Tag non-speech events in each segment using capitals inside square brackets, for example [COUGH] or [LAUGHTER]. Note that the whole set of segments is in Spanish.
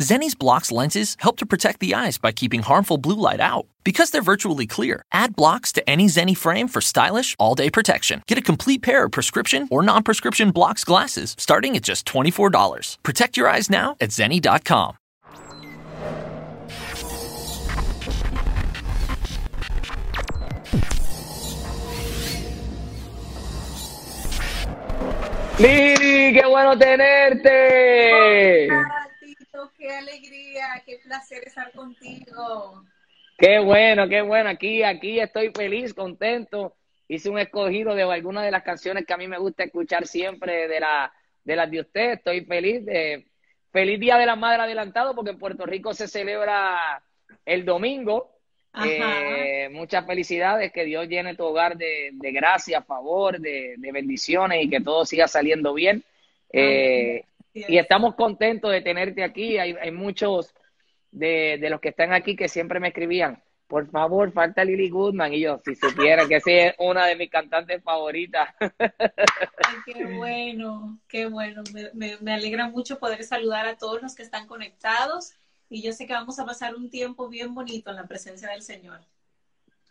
Zenni's blocks lenses help to protect the eyes by keeping harmful blue light out. Because they're virtually clear, add blocks to any Zenni frame for stylish, all day protection. Get a complete pair of prescription or non prescription blocks glasses starting at just $24. Protect your eyes now at Zenni.com. Lili, qué bueno tenerte. Qué alegría, qué placer estar contigo. Qué bueno, qué bueno. Aquí, aquí estoy feliz, contento. Hice un escogido de algunas de las canciones que a mí me gusta escuchar siempre de, la, de las de usted. Estoy feliz. De, feliz Día de la Madre adelantado porque en Puerto Rico se celebra el domingo. Eh, muchas felicidades, que Dios llene tu hogar de, de gracia, favor, de, de, bendiciones y que todo siga saliendo bien. Eh, y estamos contentos de tenerte aquí. Hay, hay muchos de, de, los que están aquí que siempre me escribían, por favor, falta Lily Goodman. Y yo, si supiera que esa es una de mis cantantes favoritas. Ay, qué bueno, qué bueno. Me, me, me alegra mucho poder saludar a todos los que están conectados y yo sé que vamos a pasar un tiempo bien bonito en la presencia del Señor.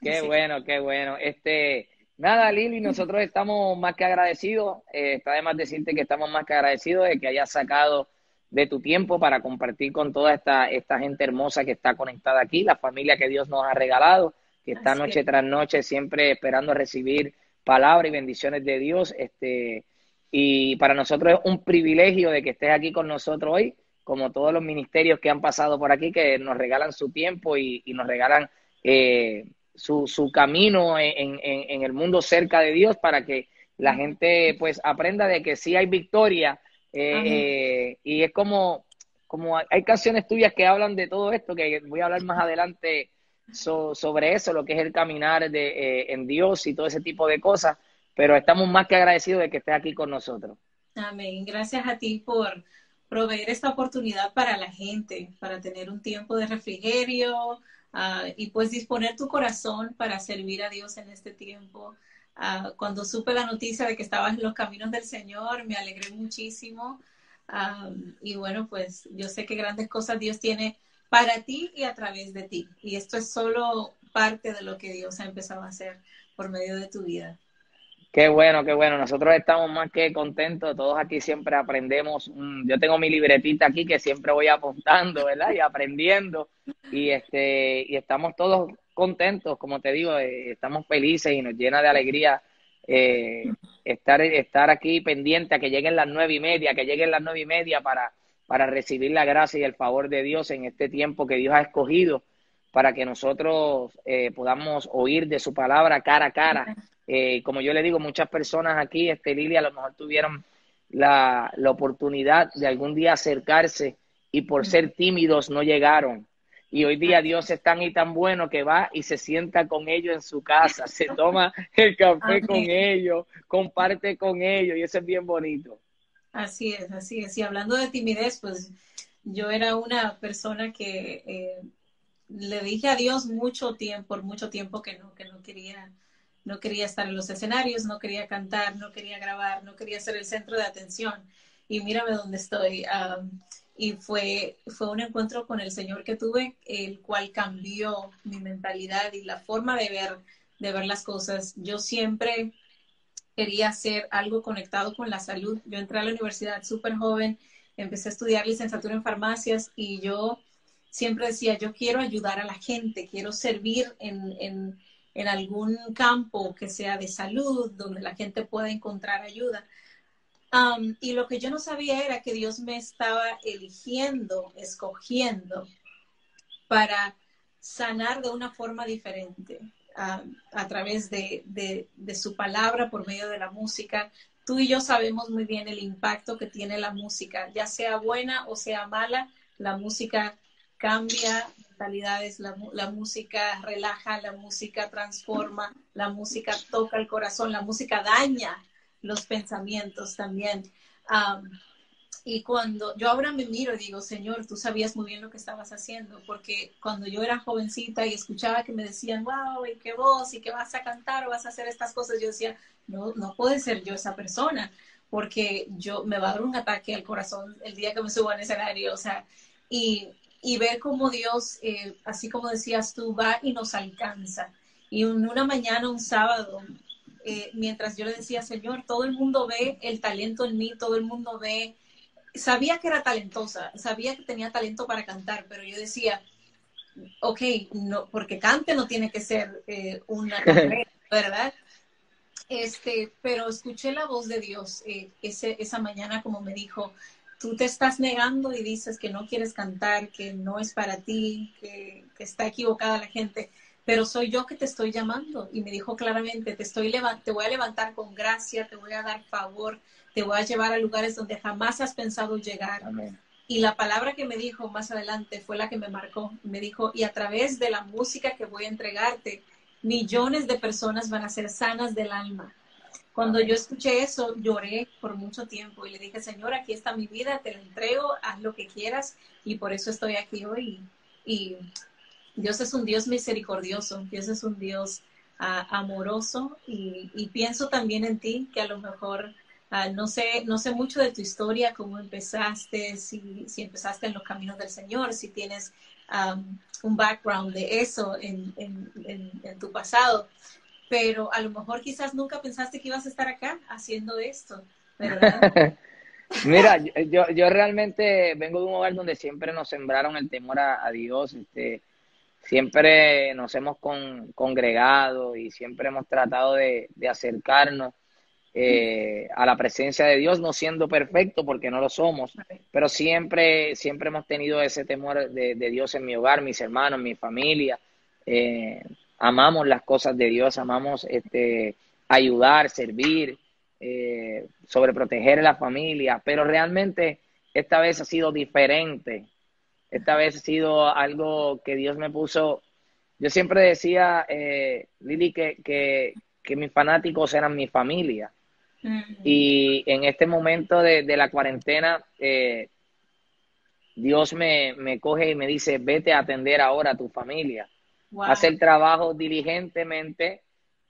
Qué bueno, qué bueno. Este, nada, Lili, nosotros estamos más que agradecidos. Eh, está de más decirte que estamos más que agradecidos de que hayas sacado de tu tiempo para compartir con toda esta, esta gente hermosa que está conectada aquí, la familia que Dios nos ha regalado, que está Así noche es. tras noche siempre esperando recibir palabra y bendiciones de Dios. Este, y para nosotros es un privilegio de que estés aquí con nosotros hoy como todos los ministerios que han pasado por aquí, que nos regalan su tiempo y, y nos regalan eh, su, su, camino en, en, en, el mundo cerca de Dios para que la gente pues aprenda de que sí hay victoria. Eh, eh, y es como, como hay canciones tuyas que hablan de todo esto, que voy a hablar más adelante so, sobre eso, lo que es el caminar de, eh, en Dios y todo ese tipo de cosas, pero estamos más que agradecidos de que estés aquí con nosotros. Amén. Gracias a ti por proveer esta oportunidad para la gente, para tener un tiempo de refrigerio uh, y pues disponer tu corazón para servir a Dios en este tiempo. Uh, cuando supe la noticia de que estabas en los caminos del Señor, me alegré muchísimo. Um, y bueno, pues yo sé que grandes cosas Dios tiene para ti y a través de ti. Y esto es solo parte de lo que Dios ha empezado a hacer por medio de tu vida. Qué bueno, qué bueno. Nosotros estamos más que contentos. Todos aquí siempre aprendemos. Yo tengo mi libretita aquí que siempre voy apuntando, ¿verdad? Y aprendiendo. Y este y estamos todos contentos, como te digo, eh, estamos felices y nos llena de alegría eh, estar, estar aquí pendiente a que lleguen las nueve y media, que lleguen las nueve y media para, para recibir la gracia y el favor de Dios en este tiempo que Dios ha escogido para que nosotros eh, podamos oír de su palabra cara a cara eh, como yo le digo, muchas personas aquí, este Lili, a lo mejor tuvieron la, la oportunidad de algún día acercarse y por ser tímidos no llegaron. Y hoy día Dios es tan y tan bueno que va y se sienta con ellos en su casa, se toma [LAUGHS] el café con ellos, comparte con ellos y eso es bien bonito. Así es, así es. Y hablando de timidez, pues yo era una persona que eh, le dije a Dios mucho tiempo, por mucho tiempo que no, que no quería no quería estar en los escenarios, no quería cantar, no quería grabar, no quería ser el centro de atención. Y mírame dónde estoy. Y fue, fue un encuentro con el Señor que tuve, el cual cambió mi mentalidad y la forma de ver, de ver las cosas. Yo siempre quería hacer algo conectado con la salud. Yo entré a la universidad súper joven, empecé a estudiar licenciatura en farmacias y yo siempre decía, yo quiero ayudar a la gente, quiero servir en en algún campo que sea de salud, donde la gente pueda encontrar ayuda. Um, y lo que yo no sabía era que Dios me estaba eligiendo, escogiendo para sanar de una forma diferente, um, a través de, de, de, su palabra, por medio de la música. Tú y yo sabemos muy bien el impacto que tiene la música, ya sea buena o sea mala, la música cambia mentalidades, la, música relaja, la música transforma, la música toca el corazón, la música daña los pensamientos también. y cuando yo ahora me miro y digo, Señor, tú sabías muy bien lo que estabas haciendo, porque cuando yo era jovencita y escuchaba que me decían, wow, y qué voz, y que vas a cantar o vas a hacer estas cosas, yo decía, no, no puede ser yo esa persona, porque yo me va a dar un ataque al corazón el día que me suba al escenario, o sea, y, y ver cómo Dios, eh, así como decías tú, va y nos alcanza. Y una mañana, un sábado, eh, mientras yo le decía, Señor, todo el mundo ve el talento en mí, todo el mundo ve, sabía que era talentosa, sabía que tenía talento para cantar, pero yo decía, ok, no, porque cante no tiene que ser eh, una carrera, [LAUGHS] ¿verdad? Este, pero escuché la voz de Dios eh, ese, esa mañana como me dijo, tú te estás negando y dices que no quieres cantar, que no es para ti, que, que está equivocada la gente pero soy yo que te estoy llamando. Y me dijo claramente, te, estoy te voy a levantar con gracia, te voy a dar favor, te voy a llevar a lugares donde jamás has pensado llegar. Y la palabra que me dijo más adelante fue la que me marcó. Me dijo, y a través de la música que voy a entregarte, millones de personas van a ser sanas del alma. Cuando yo escuché eso, lloré por mucho tiempo y le dije, Señor, aquí está mi vida, te la entrego, haz lo que quieras y por eso estoy aquí hoy. Y Dios es un Dios misericordioso, Dios es un Dios ah, amoroso. Y, pienso también en ti, que a lo mejor ah, no, sé, no sé mucho de tu historia, cómo empezaste, si, si empezaste en los caminos del Señor, si tienes un background de eso en, en, tu pasado, pero a lo mejor quizás nunca pensaste que ibas a estar acá haciendo esto. [LAUGHS] Mira, yo, yo realmente vengo de un hogar donde siempre nos sembraron el temor a, Dios, este, siempre nos hemos congregado y siempre hemos tratado de, acercarnos eh, a la presencia de Dios, no siendo perfecto porque no lo somos, pero siempre, siempre hemos tenido ese temor de, Dios en mi hogar, mis hermanos, mi familia. Eh, amamos las cosas de Dios, amamos este, ayudar, servir, eh, sobreproteger a la familia, pero realmente esta vez ha sido diferente esta vez ha sido algo que Dios me puso. Yo siempre decía, eh, Lili, que, que, mis fanáticos eran mi familia. Y en este momento de, la cuarentena, eh, Dios me, me, coge y me dice, vete a atender ahora a tu familia. Haz el trabajo diligentemente,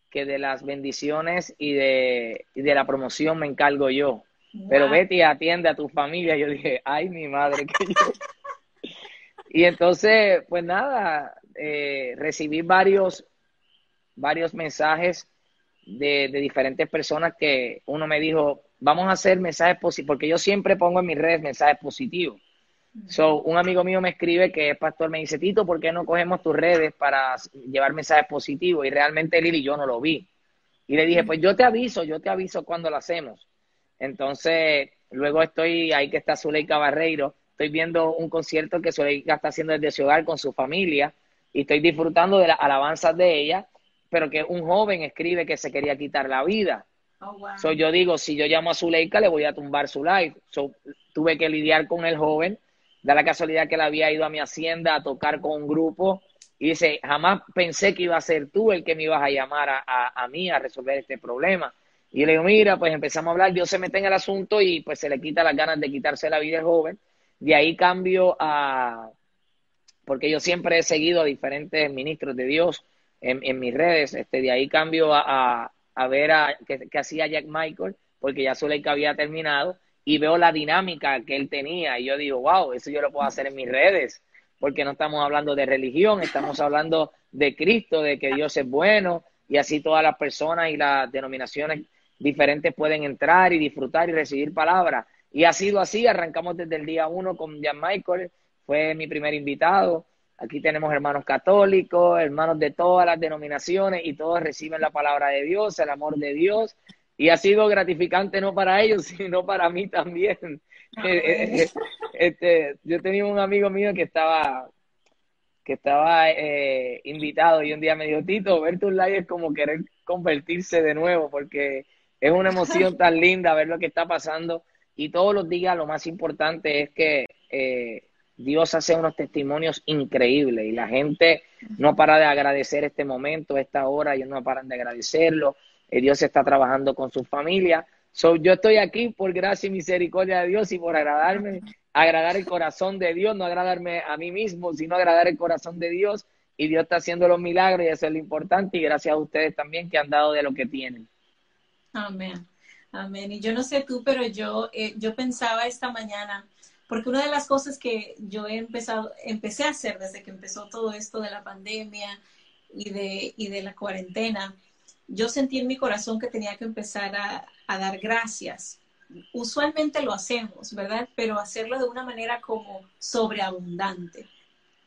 que de las bendiciones y de, y de la promoción me encargo yo. Pero vete y atiende a tu familia. Yo dije, ay, mi madre, que [LAUGHS] yo, y entonces, pues nada, eh, recibí varios, varios mensajes de, diferentes personas que uno me dijo, vamos a hacer mensajes positivos, porque yo siempre pongo en mis redes mensajes positivos. So, un amigo mío me escribe que es pastor, me dice, Tito, ¿por qué no cogemos tus redes para llevar mensajes positivos? Y realmente Lili yo no lo vi. Y le dije, pues yo te aviso, yo te aviso cuando lo hacemos. Entonces, luego estoy ahí que está Zuleika Barreiro, estoy viendo un concierto que Zuleika está haciendo desde su hogar con su familia y estoy disfrutando de las alabanzas de ella, pero que un joven escribe que se quería quitar la vida. Oh, yo digo, si yo llamo a Zuleika, le voy a tumbar su live. tuve que lidiar con el joven. Da la casualidad que él había ido a mi hacienda a tocar con un grupo y dice, jamás pensé que iba a ser tú el que me ibas a llamar a, a, mí a resolver este problema. Y le digo, mira, pues empezamos a hablar, Dios se mete en el asunto y pues se le quita las ganas de quitarse la vida al joven. De ahí cambio a, porque yo siempre he seguido a diferentes ministros de Dios en, mis redes, este, de ahí cambio a, a, ver a, qué, hacía Jack Michael, porque ya Zuleika había terminado, y veo la dinámica que él tenía, y yo digo, wow, eso yo lo puedo hacer en mis redes, porque no estamos hablando de religión, estamos hablando de Cristo, de que Dios es bueno, y así todas las personas y las denominaciones diferentes pueden entrar y disfrutar y recibir palabras. Y ha sido así, arrancamos desde el día uno con Jan Michael, fue mi primer invitado. Aquí tenemos hermanos católicos, hermanos de todas las denominaciones y todos reciben la palabra de Dios, el amor de Dios. Y ha sido gratificante no para ellos, [LAUGHS] sino para mí también. Eh, eh, eh, este, yo tenía un amigo mío que estaba que estaba invitado y un día me dijo, Tito, ver tus live es como querer convertirse de nuevo porque es una emoción tan linda ver lo que está pasando y todos los días lo más importante es que eh, Dios hace unos testimonios increíbles y la gente no para de agradecer este momento, esta hora, ellos no paran de agradecerlo. Eh, Dios está trabajando con su familia. So, yo estoy aquí por gracia y misericordia de Dios y por agradarme, agradar el corazón de Dios, no agradarme a mí mismo, sino agradar el corazón de Dios. Y Dios está haciendo los milagros y eso es lo importante. Y gracias a ustedes también que han dado de lo que tienen. Amén. Amén. Y yo no sé tú, pero yo, eh, yo pensaba esta mañana, porque una de las cosas que yo he empezado, empecé a hacer desde que empezó todo esto de la pandemia y de, y de la cuarentena, yo sentí en mi corazón que tenía que empezar a, dar gracias. Usualmente lo hacemos, ¿verdad? Pero hacerlo de una manera como sobreabundante.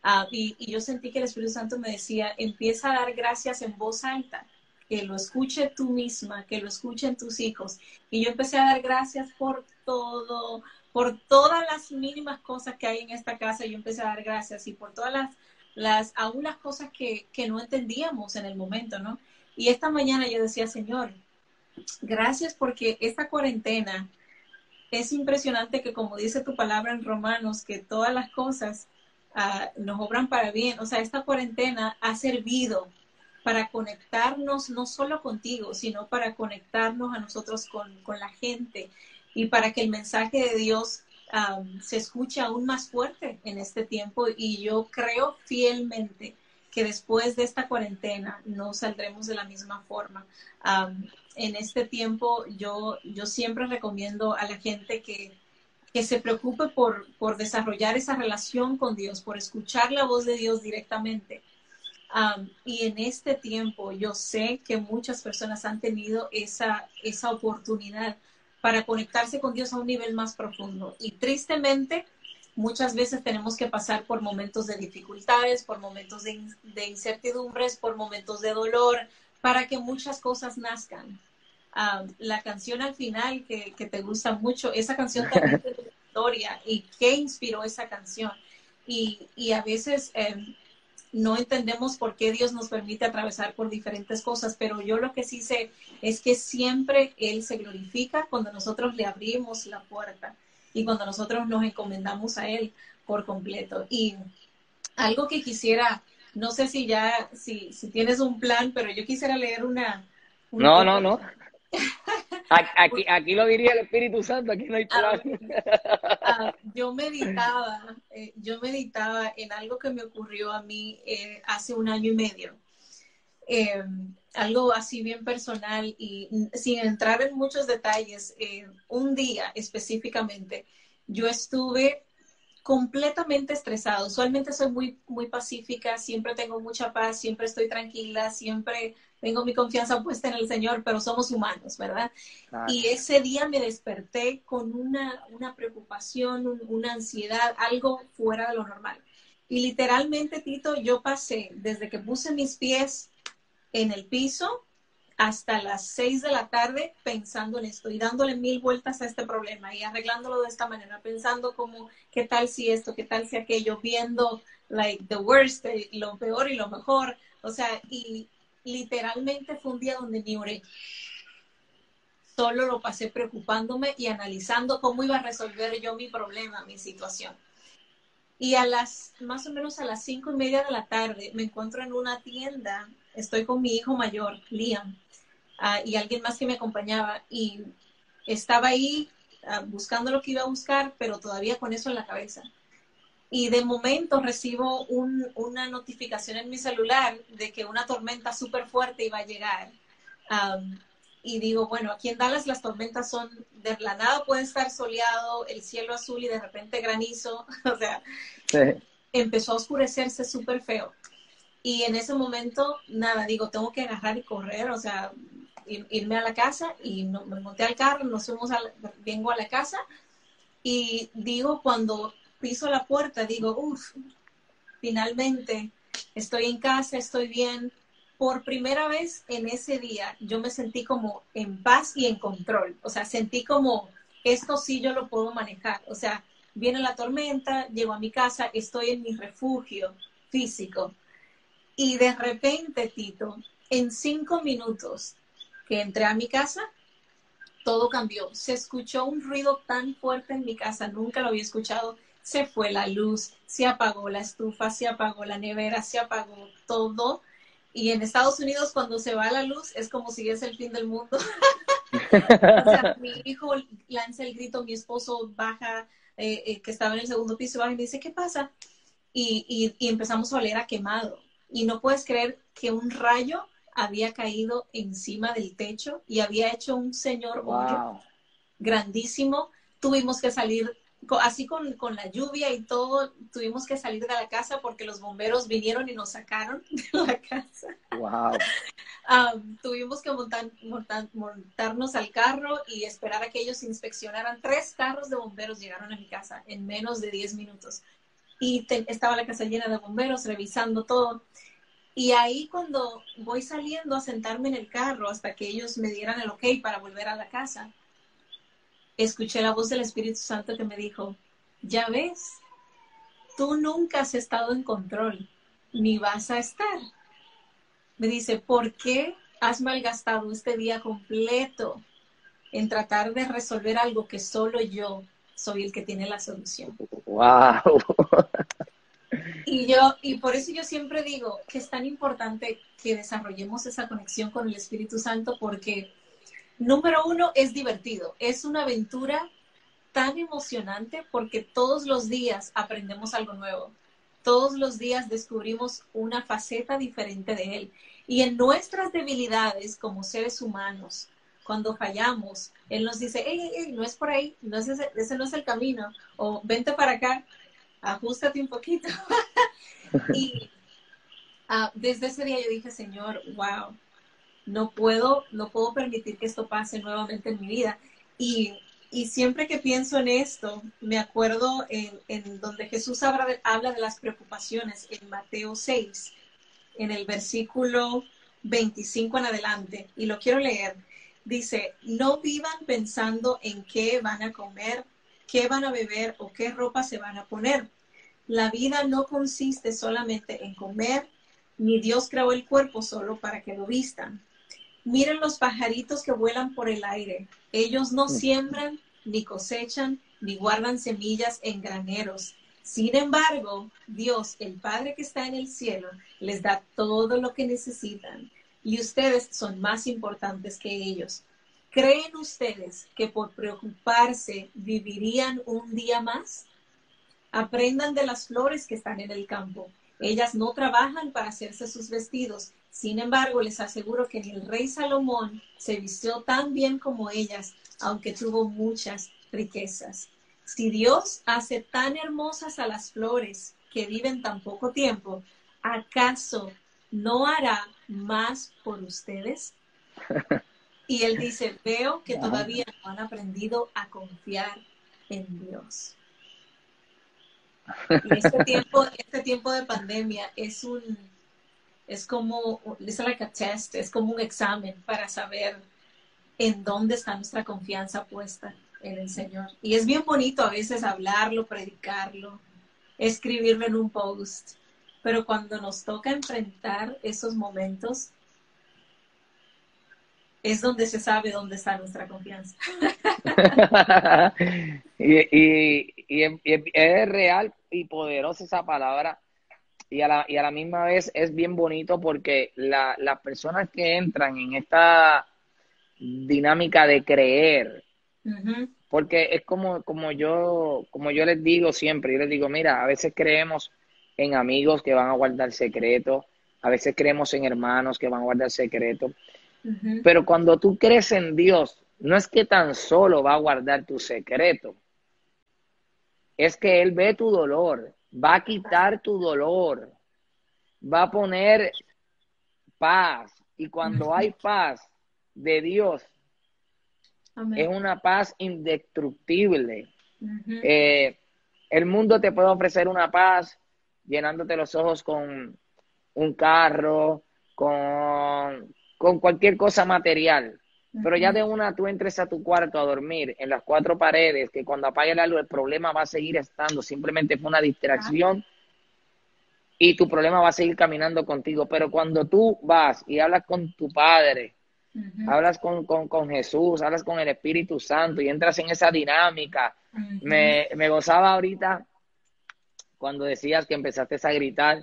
Ah, y, yo sentí que el Espíritu Santo me decía, empieza a dar gracias en voz alta, que lo escuche tú misma, que lo escuchen tus hijos. Y yo empecé a dar gracias por todo, por todas las mínimas cosas que hay en esta casa. Yo empecé a dar gracias y por todas las, las aún las cosas que, que no entendíamos en el momento, ¿no? Y esta mañana yo decía, Señor, gracias porque esta cuarentena es impresionante que como dice tu palabra en Romanos, que todas las cosas ah, nos obran para bien. O sea, esta cuarentena ha servido para conectarnos no solo contigo, sino para conectarnos a nosotros con, la gente y para que el mensaje de Dios se escuche aún más fuerte en este tiempo. Y yo creo fielmente que después de esta cuarentena no saldremos de la misma forma. en este tiempo yo, yo siempre recomiendo a la gente que, que se preocupe por, por, desarrollar esa relación con Dios, por escuchar la voz de Dios directamente. y en este tiempo yo sé que muchas personas han tenido esa, esa oportunidad para conectarse con Dios a un nivel más profundo. Y tristemente, muchas veces tenemos que pasar por momentos de dificultades, por momentos de, incertidumbres, por momentos de dolor, para que muchas cosas nazcan. Ah, la canción al final que, te gusta mucho, esa canción [LAUGHS] también tiene historia y qué inspiró esa canción. Y, a veces em, no entendemos por qué Dios nos permite atravesar por diferentes cosas, pero yo lo que sí sé es que siempre Él se glorifica cuando nosotros le abrimos la puerta y cuando nosotros nos encomendamos a Él por completo. Y algo que quisiera, no sé si ya, si, si tienes un plan, pero yo quisiera leer una... no, no, [LAUGHS] no. Aquí, aquí lo diría el Espíritu Santo, aquí no hay plan. Ah, [LAUGHS] yo meditaba, eh, yo meditaba en algo que me ocurrió a mí eh, hace un año y medio. Eh, algo así bien personal y sin entrar en muchos detalles, eh, un día específicamente, yo estuve completamente estresado. Usualmente soy muy, muy pacífica, siempre tengo mucha paz, siempre estoy tranquila, siempre tengo mi confianza puesta en el Señor, pero somos humanos, ¿verdad? Y ese día me desperté con una, una preocupación, una ansiedad, algo fuera de lo normal. Y literalmente, Tito, yo pasé desde que puse mis pies en el piso hasta las seis de la tarde pensando en esto y dándole mil vueltas a este problema y arreglándolo de esta manera, pensando como, ¿qué tal si esto? ¿Qué tal si aquello? Viendo, like, the worst, eh, lo peor y lo mejor. O sea, y literalmente fue un día donde ni oré. Solo lo pasé preocupándome y analizando cómo iba a resolver yo mi problema, mi situación. Y a las, más o menos a las cinco y media de la tarde, me encuentro en una tienda estoy con mi hijo mayor, Liam, ah, y alguien más que me acompañaba, y estaba ahí ah, buscando lo que iba a buscar, pero todavía con eso en la cabeza. Y de momento recibo una notificación en mi celular de que una tormenta súper fuerte iba a llegar. y digo, bueno, aquí en Dallas las tormentas son, de la nada puede estar soleado, el cielo azul y de repente granizo. [LAUGHS] o sea, empezó a oscurecerse súper feo. Y en ese momento, nada, digo, tengo que agarrar y correr, o sea, irme a la casa y me monté al carro, nos fuimos, vengo a la casa y digo, cuando piso la puerta, digo, uff, finalmente estoy en casa, estoy bien. Por primera vez en ese día yo me sentí como en paz y en control, o sea, sentí como, esto sí yo lo puedo manejar, o sea, viene la tormenta, llego a mi casa, estoy en mi refugio físico y de repente, Tito, en cinco minutos que entré a mi casa, todo cambió. Se escuchó un ruido tan fuerte en mi casa, nunca lo había escuchado. se fue la luz, se apagó la estufa, se apagó la nevera, se apagó todo. Y en Estados Unidos cuando se va la luz es como si es el fin del mundo. [LAUGHS] mi hijo lanza el grito, mi esposo baja, eh, eh, que estaba en el segundo piso, baja y me dice, ¿qué pasa? Y, y, empezamos a oler a quemado. Y no puedes creer que un rayo había caído encima del techo y había hecho un señor grandísimo. Tuvimos que salir así con, con, la lluvia y todo, tuvimos que salir de la casa porque los bomberos vinieron y nos sacaron [LAUGHS] de la casa. Wow. tuvimos que montar, montarnos al carro y esperar a que ellos inspeccionaran. Tres carros de bomberos llegaron a mi casa en menos de 10 minutos. Y estaba la casa llena de bomberos revisando todo. Y ahí cuando voy saliendo a sentarme en el carro hasta que ellos me dieran el ok para volver a la casa, escuché la voz del Espíritu Santo que me dijo, ya ves, tú nunca has estado en control, ni vas a estar. Me dice, ¿por qué has malgastado este día completo en tratar de resolver algo que solo yo soy el que tiene la solución? ¡Wow! Y yo, y por eso yo siempre digo que es tan importante que desarrollemos esa conexión con el Espíritu Santo porque Número uno, es divertido. Es una aventura tan emocionante porque todos los días aprendemos algo nuevo. Todos los días descubrimos una faceta diferente de Él. Y en nuestras debilidades como seres humanos, cuando fallamos, Él nos dice, hey, no es por ahí, no es ese, ese no es el camino, o vente para acá, ajustate un poquito. [LAUGHS] y ah, desde ese día yo dije, Señor, wow, no puedo, no puedo permitir que esto pase nuevamente en mi vida. Y, siempre que pienso en esto, me acuerdo en, donde Jesús habla de, habla de las preocupaciones en Mateo 6, en el versículo 25 en adelante, y lo quiero leer. Dice, no vivan pensando en qué van a comer, qué van a beber o qué ropa se van a poner. La vida no consiste solamente en comer, ni Dios creó el cuerpo solo para que lo vistan. Miren los pajaritos que vuelan por el aire. Ellos no siembran, ni cosechan, ni guardan semillas en graneros. Sin embargo, Dios, el Padre que está en el cielo, les da todo lo que necesitan. Y ustedes son más importantes que ellos. ¿Creen ustedes que por preocuparse vivirían un día más? Aprendan de las flores que están en el campo. Ellas no trabajan para hacerse sus vestidos sin embargo, les aseguro que ni el rey Salomón se vistió tan bien como ellas, aunque tuvo muchas riquezas. Si Dios hace tan hermosas a las flores que viven tan poco tiempo, ¿acaso no hará más por ustedes? [LAUGHS] Y él dice, veo que todavía no han aprendido a confiar en Dios. Y este [LAUGHS] tiempo, este tiempo de pandemia es un, es como, es like a test, es como un examen para saber en dónde está nuestra confianza puesta en el Señor. Y es bien bonito a veces hablarlo, predicarlo, escribirlo en un post, pero cuando nos toca enfrentar esos momentos, es donde se sabe dónde está nuestra confianza. [LAUGHS] y, es real y poderosa esa palabra y a la, y a la misma vez es bien bonito porque la, las personas que entran en esta dinámica de creer, porque es como, como, yo, como yo les digo siempre, yo les digo, mira, a veces creemos en amigos que van a guardar secretos, a veces creemos en hermanos que van a guardar secretos, pero cuando tú crees en Dios, no es que tan solo va a guardar tu secreto, es que Él ve tu dolor, va a quitar tu dolor, va a poner paz. Y cuando hay paz de Dios, es una paz indestructible. Eh, el mundo te puede ofrecer una paz llenándote los ojos con un carro, con, con cualquier cosa material. Pero ya de una tú entres a tu cuarto a dormir en las cuatro paredes, que cuando apague la luz el problema va a seguir estando, simplemente fue una distracción y tu problema va a seguir caminando contigo. Pero cuando tú vas y hablas con tu Padre, hablas con, con, Jesús, hablas con el Espíritu Santo y entras en esa dinámica, me, me, gozaba ahorita cuando decías que empezaste a gritar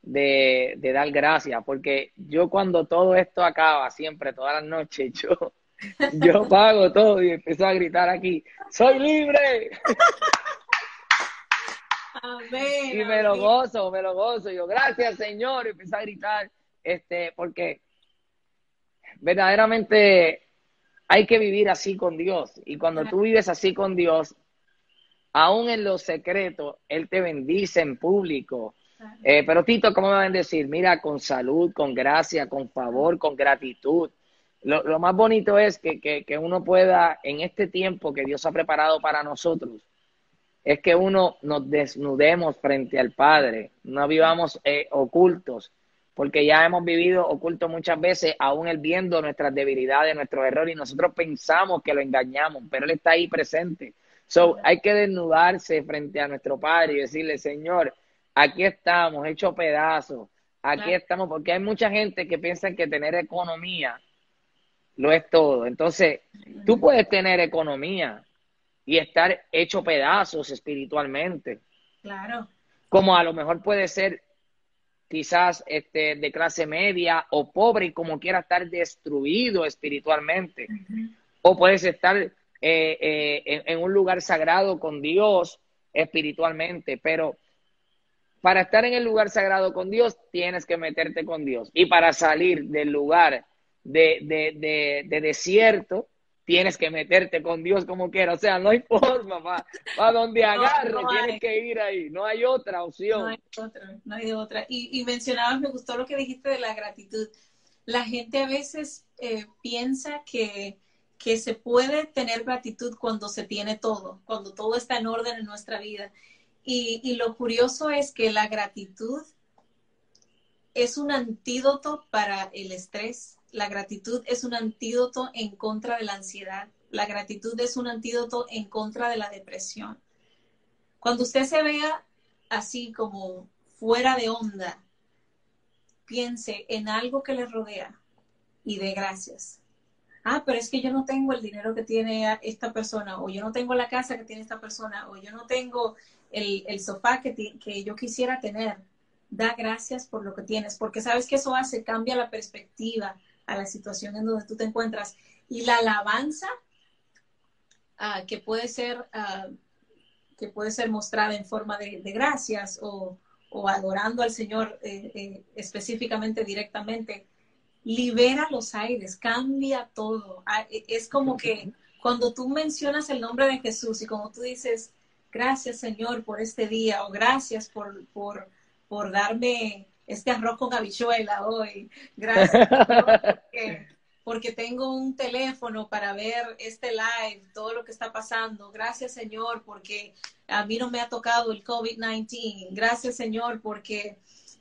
de, de dar gracias, porque yo cuando todo esto acaba, siempre, todas las noches, yo, [LAUGHS] yo pago todo y empiezo a gritar aquí, ¡soy libre! [LAUGHS] y me lo gozo, me lo gozo. Yo, gracias Señor, y empiezo a gritar, este, porque verdaderamente hay que vivir así con Dios. Y cuando tú vives así con Dios, aún en lo secreto, Él te bendice en público. Eh, pero Tito, ¿cómo me van a decir? Mira, con salud, con gracia, con favor, con gratitud. Lo, más bonito es que, que, uno pueda, en este tiempo que Dios ha preparado para nosotros, es que uno nos desnudemos frente al Padre, no vivamos eh, ocultos, porque ya hemos vivido ocultos muchas veces, aún Él viendo nuestras debilidades, nuestros errores, y nosotros pensamos que lo engañamos, pero Él está ahí presente. So, hay que desnudarse frente a nuestro Padre y decirle, Señor, aquí estamos, hecho pedazos, aquí estamos, porque hay mucha gente que piensa que tener economía lo es todo. Entonces, tú puedes tener economía y estar hecho pedazos espiritualmente. Claro. Como a lo mejor puede ser quizás este, de clase media o pobre y como quiera estar destruido espiritualmente. O puedes estar eh, eh, en, un lugar sagrado con Dios espiritualmente, pero para estar en el lugar sagrado con Dios tienes que meterte con Dios. Y para salir del lugar de, de, de, desierto, tienes que meterte con Dios como quiera. O sea, no hay [LAUGHS] forma, para donde agarre, tienes que ir ahí. No hay otra opción. No hay otra, no hay otra. Y, y mencionabas, me gustó lo que dijiste de la gratitud. La gente a veces eh, piensa que, que se puede tener gratitud cuando se tiene todo, cuando todo está en orden en nuestra vida. Y, y lo curioso es que la gratitud es un antídoto para el estrés, la gratitud es un antídoto en contra de la ansiedad. La gratitud es un antídoto en contra de la depresión. Cuando usted se vea así como fuera de onda, piense en algo que le rodea y dé gracias. Ah, pero es que yo no tengo el dinero que tiene esta persona, o yo no tengo la casa que tiene esta persona, o yo no tengo el, sofá que, que yo quisiera tener. Da gracias por lo que tienes, porque sabes que eso hace, cambia la perspectiva, a la situación en donde tú te encuentras. Y la alabanza, ah, que, puede ser, ah, que puede ser mostrada en forma de, gracias o, adorando al Señor eh, eh, específicamente, directamente, libera los aires, cambia todo. Ah, e, es como que cuando tú mencionas el nombre de Jesús y como tú dices, gracias Señor por este día o gracias por, por, por darme este arroz con habichuela hoy. Gracias [LAUGHS] porque, tengo un teléfono para ver este live, todo lo que está pasando. Gracias Señor porque a mí no me ha tocado el COVID-19. Gracias Señor porque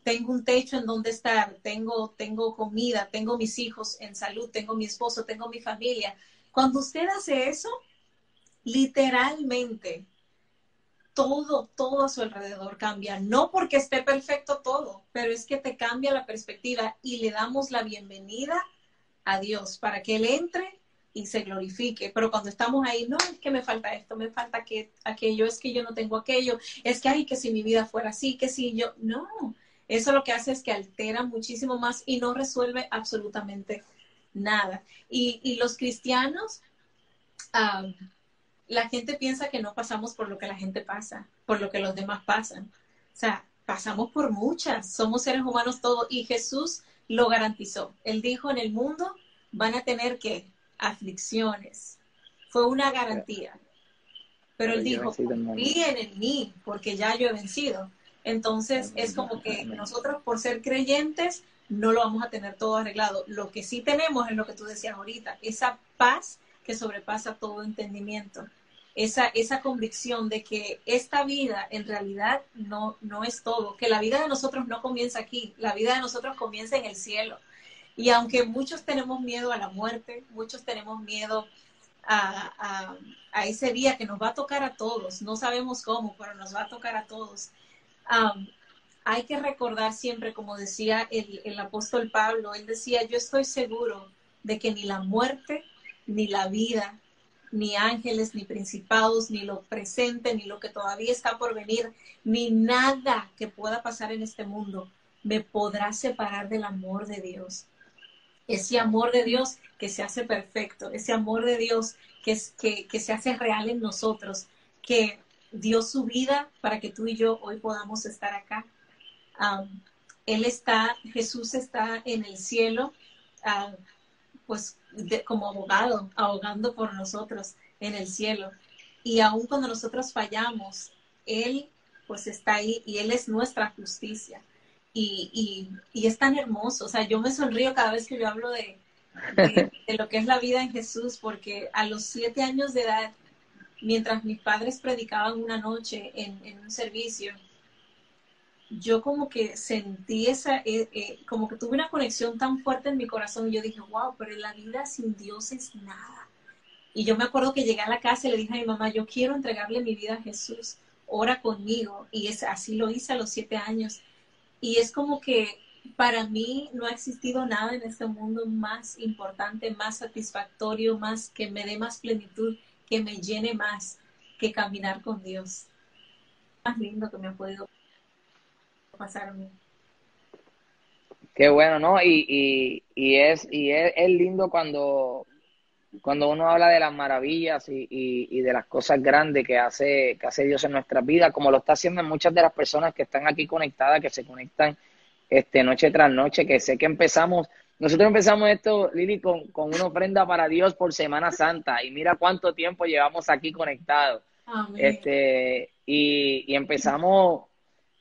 tengo un techo en donde estar, tengo, tengo comida, tengo mis hijos en salud, tengo mi esposo, tengo mi familia. Cuando usted hace eso, literalmente todo, todo a su alrededor cambia. No porque esté perfecto todo, pero es que te cambia la perspectiva y le damos la bienvenida a Dios para que Él entre y se glorifique. Pero cuando estamos ahí, no, es que me falta esto, me falta que, aquello, es que yo no tengo aquello, es que, ay, que si mi vida fuera así, que si yo, no, eso lo que hace es que altera muchísimo más y no resuelve absolutamente nada. Y, los cristianos, ah, la gente piensa que no pasamos por lo que la gente pasa, por lo que los demás pasan. O sea, pasamos por muchas, somos seres humanos todos y Jesús lo garantizó. Él dijo, en el mundo van a tener que aflicciones. Fue una garantía. Pero él dijo, confíen en mí, porque ya yo he vencido. Entonces es como que nosotros por ser creyentes no lo vamos a tener todo arreglado. Lo que sí tenemos es lo que tú decías ahorita, esa paz que sobrepasa todo entendimiento. Esa, esa convicción de que esta vida en realidad no, no es todo, que la vida de nosotros no comienza aquí, la vida de nosotros comienza en el cielo. Y aunque muchos tenemos miedo a la muerte, muchos tenemos miedo a, a, ese día que nos va a tocar a todos, no sabemos cómo, pero nos va a tocar a todos. Hay que recordar siempre, como decía el, el apóstol Pablo, él decía, yo estoy seguro de que ni la muerte, ni la vida, ni ángeles, ni principados, ni lo presente, ni lo que todavía está por venir, ni nada que pueda pasar en este mundo me podrá separar del amor de Dios. Ese amor de Dios que se hace perfecto, ese amor de Dios que, que, que se hace real en nosotros, que dio su vida para que tú y yo hoy podamos estar acá. él está, Jesús está en el cielo, pues como abogado, ahogando por nosotros en el cielo. Y aun cuando nosotros fallamos, Él pues está ahí y Él es nuestra justicia. Y, y, es tan hermoso, o sea, yo me sonrío cada vez que yo hablo de, de, lo que es la vida en Jesús, porque a los siete años de edad, mientras mis padres predicaban una noche en, un servicio, yo como que sentí esa, eh, eh, como que tuve una conexión tan fuerte en mi corazón y yo dije, wow, pero la vida sin Dios es nada. Y yo me acuerdo que llegué a la casa y le dije a mi mamá, yo quiero entregarle mi vida a Jesús, ora conmigo. Y es, así lo hice a los siete años. Y es como que para mí no ha existido nada en este mundo más importante, más satisfactorio, más que me dé más plenitud, que me llene más que caminar con Dios. Más lindo que me ha podido pasarme. Qué bueno, ¿no? Y, y, y es, y es, lindo cuando, cuando uno habla de las maravillas y, y, de las cosas grandes que hace, que hace Dios en nuestras vidas, como lo está haciendo en muchas de las personas que están aquí conectadas, que se conectan este, noche tras noche, que sé que empezamos, nosotros empezamos esto, Lili, con, con una ofrenda para Dios por Semana Santa, y mira cuánto tiempo llevamos aquí conectados. Este, y, y empezamos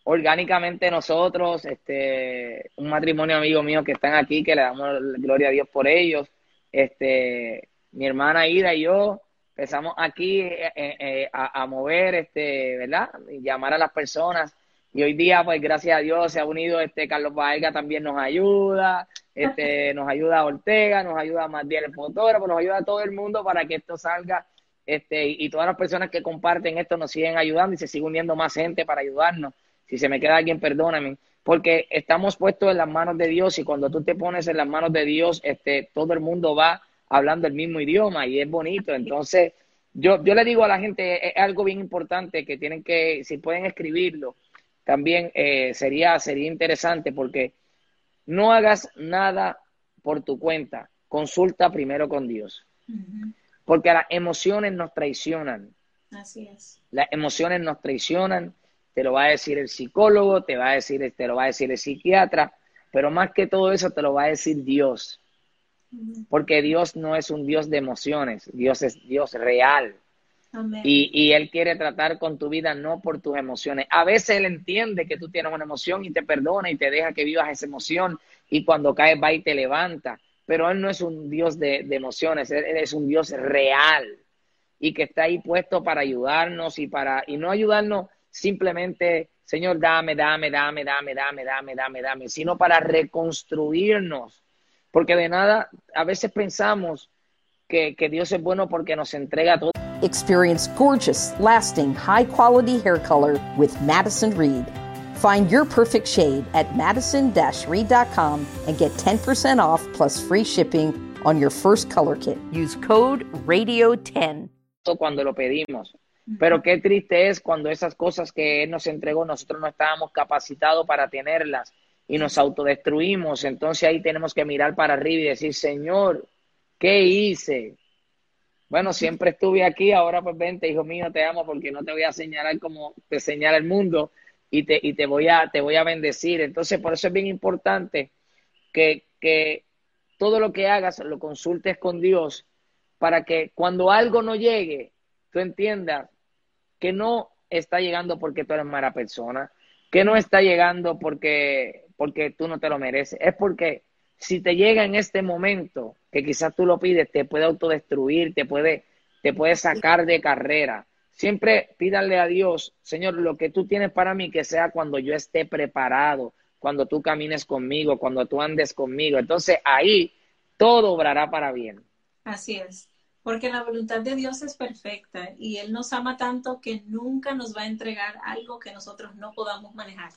orgánicamente nosotros, este, un matrimonio amigo mío que están aquí, que le damos gloria a Dios por ellos, este, mi hermana Ida y yo empezamos aquí eh, eh, eh, a, mover, este, ¿verdad? Y llamar a las personas. Y hoy día, pues gracias a Dios, se ha unido este Carlos Baega también nos ayuda, este, [LAUGHS] nos ayuda a Ortega, nos ayuda a Matiel el fotógrafo, nos ayuda a todo el mundo para que esto salga, este, y todas las personas que comparten esto nos siguen ayudando y se sigue uniendo más gente para ayudarnos. Si se me queda alguien, perdóname. Porque estamos puestos en las manos de Dios y cuando tú te pones en las manos de Dios, este, todo el mundo va hablando el mismo idioma y es bonito. Entonces, yo, yo le digo a la gente, es algo bien importante que tienen que, si pueden escribirlo, también eh, sería, sería interesante porque no hagas nada por tu cuenta, consulta primero con Dios. Porque las emociones nos traicionan. Así es. Las emociones nos traicionan te lo va a decir el psicólogo, te va a decir, te lo va a decir el psiquiatra, pero más que todo eso te lo va a decir Dios. Porque Dios no es un Dios de emociones, Dios es Dios real. Y, y, Él quiere tratar con tu vida no por tus emociones. A veces Él entiende que tú tienes una emoción y te perdona y te deja que vivas esa emoción y cuando caes va y te levanta. Pero Él no es un Dios de, emociones, Él es un Dios real y que está ahí puesto para ayudarnos y para, y no ayudarnos simplemente, Señor, dame, dame, dame, dame, dame, dame, dame, dame, sino para reconstruirnos. Porque de nada, a veces pensamos que, que Dios es bueno porque nos entrega todo. Experience gorgeous, lasting, high quality hair color with Madison Reed. Find your perfect shade at madison-reed.com and get 10% off plus free shipping on your first color kit. Use code RADIO10. Cuando lo pedimos. Pero qué triste es cuando esas cosas que Él nos entregó, nosotros no estábamos capacitados para tenerlas y nos autodestruimos. Entonces ahí tenemos que mirar para arriba y decir, Señor, ¿qué hice? Bueno, siempre estuve aquí, ahora pues vente, hijo mío, te amo porque no te voy a señalar como te señala el mundo y te, y te, voy, a, te voy a bendecir. Entonces, por eso es bien importante que, que todo lo que hagas lo consultes con Dios para que cuando algo no llegue, tú entiendas que no está llegando porque tú eres mala persona, que no está llegando porque, porque tú no te lo mereces, es porque si te llega en este momento, que quizás tú lo pides, te puede autodestruir, te puede, te puede sacar de carrera. Siempre pídale a Dios, Señor, lo que tú tienes para mí, que sea cuando yo esté preparado, cuando tú camines conmigo, cuando tú andes conmigo. Entonces ahí todo obrará para bien. Así es porque la voluntad de Dios es perfecta y Él nos ama tanto que nunca nos va a entregar algo que nosotros no podamos manejar.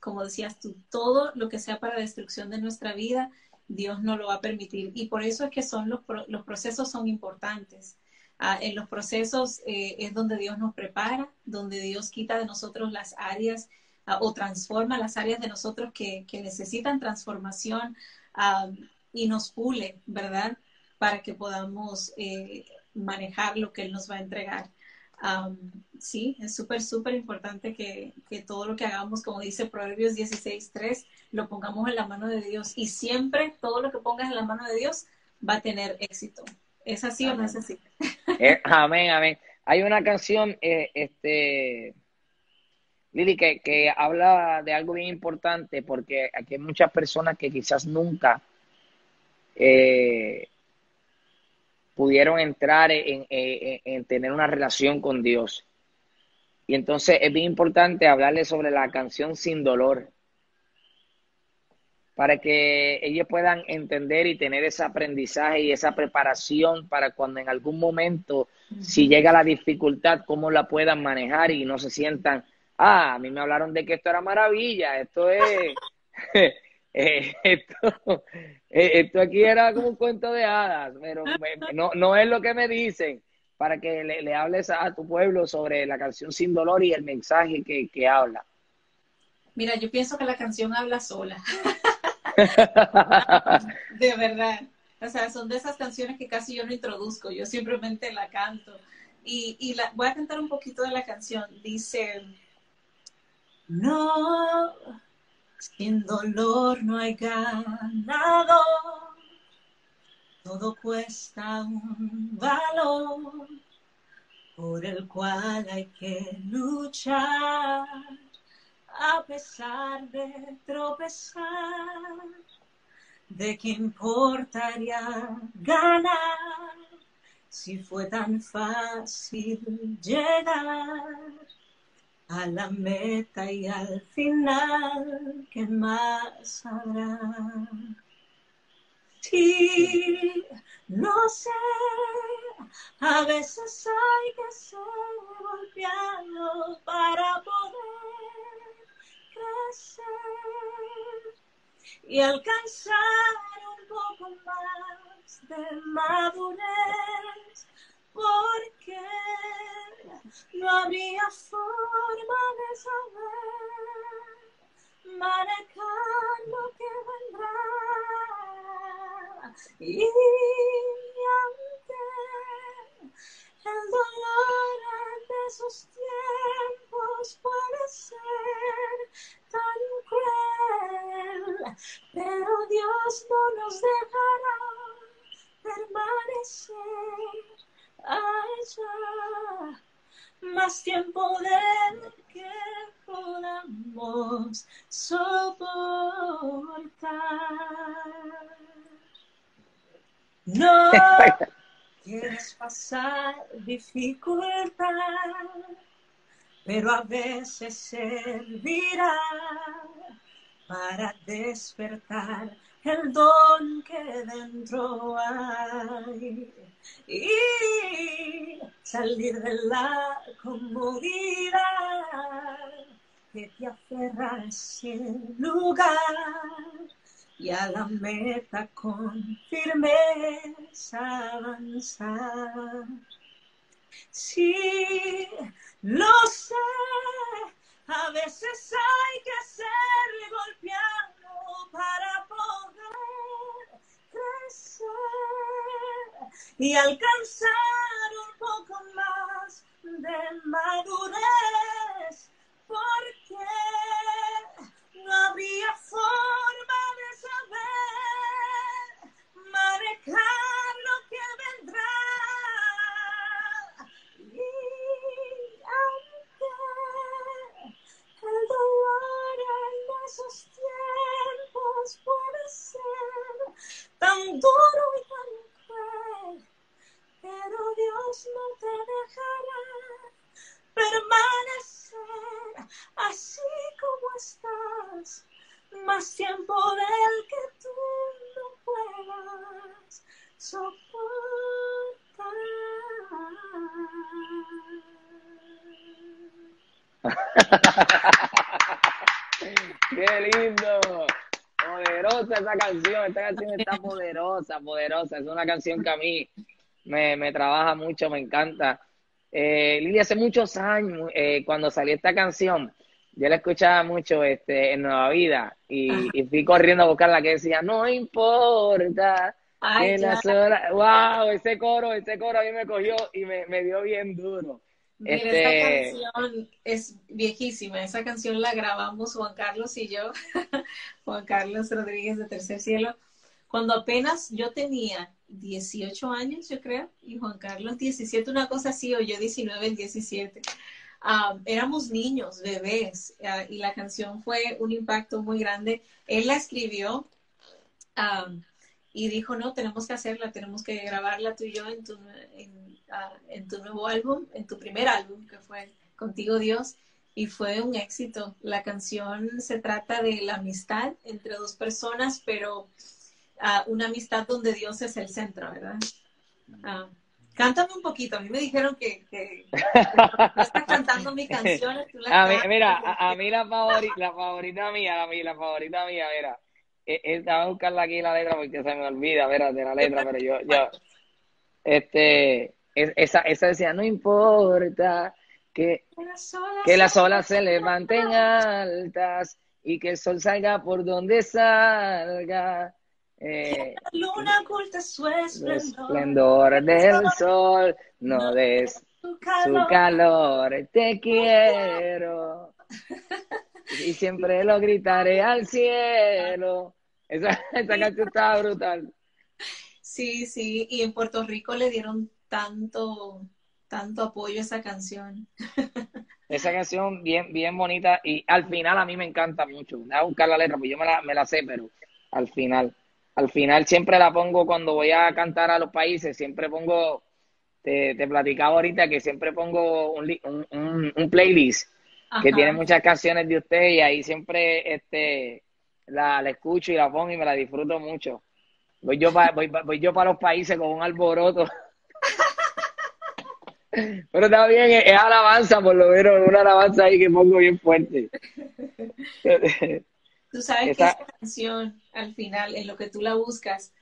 Como decías tú, todo lo que sea para destrucción de nuestra vida, Dios no lo va a permitir. Y por eso es que son los, los procesos son importantes, Ah, en los procesos eh, es donde Dios nos prepara, donde Dios quita de nosotros las áreas ah, o transforma las áreas de nosotros que, necesitan transformación ah, y nos pule, ¿verdad? Para que podamos eh, manejar lo que Él nos va a entregar. Sí, es súper, súper importante que, que, todo lo que hagamos, como dice Proverbios 16.3, lo pongamos en la mano de Dios. Y siempre todo lo que pongas en la mano de Dios va a tener éxito. ¿Es así o no es así? [LAUGHS] Eh, amén, amén. Hay una canción, eh, este, Lili, que, que habla de algo bien importante porque aquí hay muchas personas que quizás nunca eh, pudieron entrar en, en, tener una relación con Dios. Y entonces es bien importante hablarle sobre la canción Sin Dolor para que ellos puedan entender y tener ese aprendizaje y esa preparación para cuando en algún momento, si llega la dificultad, cómo la puedan manejar y no se sientan, ah, a mí me hablaron de que esto era maravilla, esto es, [LAUGHS] [LAUGHS] eh, [LAUGHS] esto, eh, esto aquí era como un cuento de hadas, pero no, no es lo que me dicen para que le, hables a, tu pueblo sobre la canción Sin Dolor y el mensaje que, que habla. Mira, yo pienso que la canción habla sola. [LAUGHS] de verdad. O sea, son de esas canciones que casi yo no introduzco, yo simplemente la canto. Y, y la, voy a cantar un poquito de la canción. Dice, no, sin dolor no hay ganado, todo cuesta un valor por el cual hay que luchar. A pesar de tropezar, ¿de qué importaría ganar si fue tan fácil llegar a la meta y al final? ¿Qué más habrá? Sí, no sé, a veces hay que ser golpeado para poder y alcanzar un poco más de madurez, porque no habría forma de saber manejar lo que vendrá. Y aunque el dolor de esos tiempos puede ser tan cruel, pero Dios no nos dejará permanecer allá más tiempo del que podamos soportar. [LAUGHS] No. Quieres pasar dificultad, pero a veces servirá para despertar el don que dentro hay y salir de la comodidad que te aferra sin lugar y a la meta con firmeza avanzar. Sí, lo sé, a veces hay y alcanzar un poco más de madurez, canción que a mí me, me trabaja mucho, me encanta. Eh, Lili, hace muchos años, eh, cuando salió esta canción, yo la escuchaba mucho este, en Nueva Vida y, fui corriendo a buscar la que decía, no importa. que las horas... Wow, ese coro, ese coro a mí me cogió y me, me dio bien duro. Mira, este... esta canción es viejísima. Esa canción la grabamos Juan Carlos y yo, [LAUGHS] Juan Carlos Rodríguez de Tercer Cielo, cuando apenas yo tenía 18 años, yo creo, y Juan Carlos 17, una cosa así, o yo 19, 17. éramos niños, bebés, ah, y la canción fue un impacto muy grande. Él la escribió y dijo, no, tenemos que hacerla, tenemos que grabarla tú y yo en tu, en tu nuevo álbum, en tu primer álbum, que fue Contigo Dios, y fue un éxito. La canción se trata de la amistad entre dos personas, pero uh, una amistad donde Dios es el centro, ¿verdad? Uh, cántame un poquito. A mí me dijeron que, que, [LAUGHS] estás cantando mi canción. a mí, mira, a, mí la favorita, la favorita mía, la, la favorita mía, mira. Estaba a buscarla aquí la letra porque se me olvida, de la letra, pero yo, yo, este, esa, esa decía, no importa que, que las olas se levanten altas y que el sol salga por donde salga. Eh, la luna oculta su esplendor, del sol, no des su calor. te quiero. [LAUGHS] Y siempre lo gritaré al cielo. Esa, esa canción estaba brutal. Sí, sí, y en Puerto Rico le dieron tanto, tanto apoyo a esa canción. [LAUGHS] Esa canción bien, bien bonita y al final a mí me encanta mucho. Voy a buscar la letra, pues yo me la, me la sé, pero al final, al final siempre la pongo cuando voy a cantar a los países, siempre pongo, te, te platicaba ahorita que siempre pongo un, un, un, playlist que tiene muchas canciones de usted y ahí siempre este la, la escucho y la pongo y me la disfruto mucho. Voy yo para voy, voy yo para los países con un alboroto. [LAUGHS] Pero está bien, es, alabanza, por lo menos, una alabanza ahí que pongo bien fuerte. [LAUGHS] Tú sabes que esa canción, al final, en lo que tú la buscas,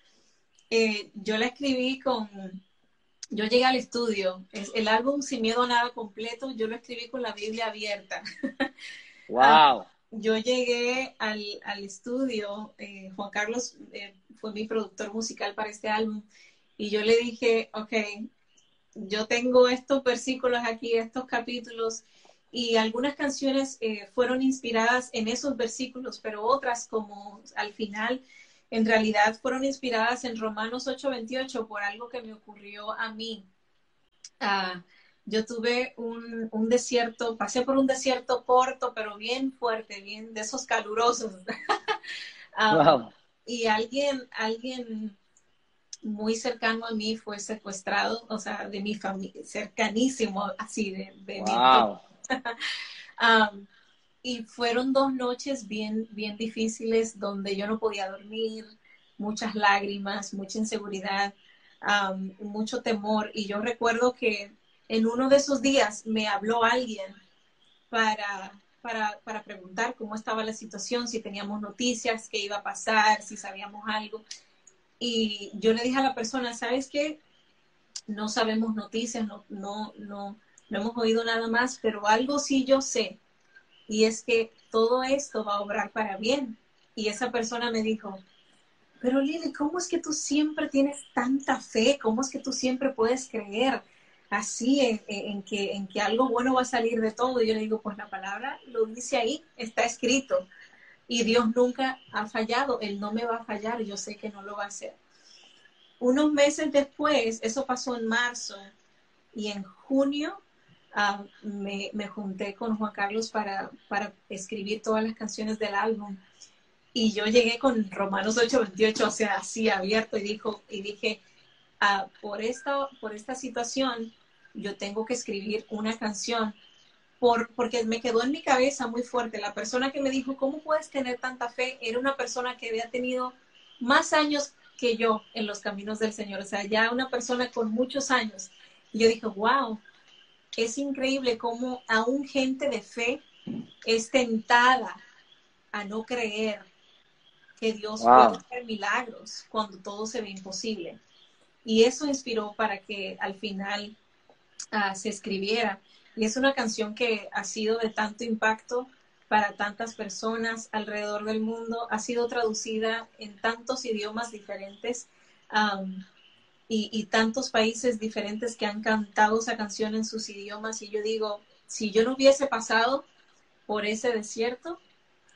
eh, yo la escribí con. Yo llegué al estudio, el álbum Sin Miedo a Nada completo, yo lo escribí con la Biblia abierta. [LAUGHS] ¡Wow! Ah, yo llegué al, al estudio, eh, Juan Carlos eh, fue mi productor musical para este álbum, y yo le dije, ok, yo tengo estos versículos aquí, estos capítulos, y algunas canciones eh, fueron inspiradas en esos versículos, pero otras como al final, en realidad fueron inspiradas en Romanos 8:28 por algo que me ocurrió a mí. Ah, yo tuve un, un, desierto, pasé por un desierto corto, pero bien fuerte, bien de esos calurosos. [LAUGHS] Ah, y alguien, alguien muy cercano a mí fue secuestrado, o sea, de mi familia, cercanísimo, así de, de wow. Um, y fueron dos noches bien, bien difíciles donde yo no podía dormir, muchas lágrimas, mucha inseguridad, um, mucho temor. Y yo recuerdo que en uno de esos días me habló alguien para, para, para preguntar cómo estaba la situación, si teníamos noticias, qué iba a pasar, si sabíamos algo. Y yo le dije a la persona, ¿sabes qué? No sabemos noticias, no, no, no, no hemos oído nada más, pero algo sí yo sé, y es que todo esto va a obrar para bien. Y esa persona me dijo, pero Lili, ¿cómo es que tú siempre tienes tanta fe? ¿Cómo es que tú siempre puedes creer así en, en, que, en que algo bueno va a salir de todo? Y yo le digo, pues la palabra lo dice ahí, está escrito. Y Dios nunca ha fallado, Él no me va a fallar, yo sé que no lo va a hacer. Unos meses después, eso pasó en marzo, y en junio ah, me, junté con Juan Carlos para, para escribir todas las canciones del álbum. Y yo llegué con Romanos 8:28, o sea, así abierto, y, dijo, y dije, ah, por, esta, por esta situación, yo tengo que escribir una canción por, porque me quedó en mi cabeza muy fuerte. La persona que me dijo, ¿cómo puedes tener tanta fe? Era una persona que había tenido más años que yo en los caminos del Señor, o sea, ya una persona con muchos años. Y yo dije, wow, es increíble cómo aún gente de fe es tentada a no creer que Dios puede hacer milagros cuando todo se ve imposible. y eso inspiró para que al final uh, se escribiera. Y es una canción que ha sido de tanto impacto para tantas personas alrededor del mundo, ha sido traducida en tantos idiomas diferentes um, y, tantos países diferentes que han cantado esa canción en sus idiomas. Y yo digo, si yo no hubiese pasado por ese desierto,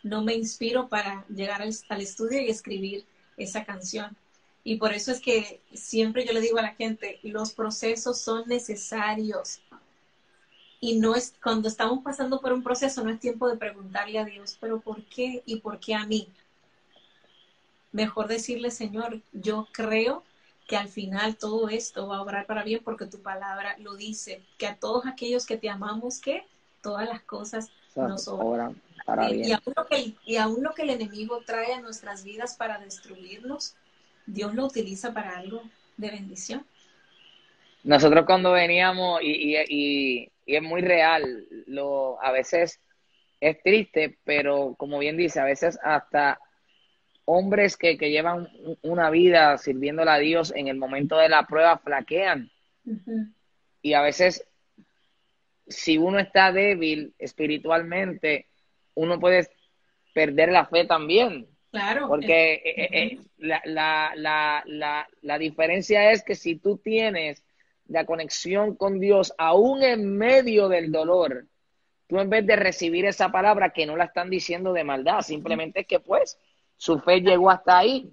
no me inspiro para llegar al, al estudio y escribir esa canción. Y por eso es que siempre yo le digo a la gente, los procesos son necesarios. Y no es, cuando estamos pasando por un proceso, no es tiempo de preguntarle a Dios, pero ¿por qué y por qué a mí? Mejor decirle, Señor, yo creo que al final todo esto va a obrar para bien porque tu palabra lo dice, que a todos aquellos que te amamos, que todas las cosas nos obran para bien. Y aún, lo que, y aún lo que el enemigo trae a nuestras vidas para destruirnos, Dios lo utiliza para algo de bendición. Nosotros cuando veníamos, y, y, y, es muy real, lo, a veces es triste, pero como bien dice, a veces hasta hombres que, que llevan una vida sirviéndole a Dios en el momento de la prueba flaquean. Y a veces, si uno está débil espiritualmente, uno puede perder la fe también. Claro. Porque eh, eh, eh, la, la, la, la, la diferencia es que si tú tienes la conexión con Dios aún en medio del dolor, tú en vez de recibir esa palabra que no la están diciendo de maldad, simplemente es que pues su fe llegó hasta ahí.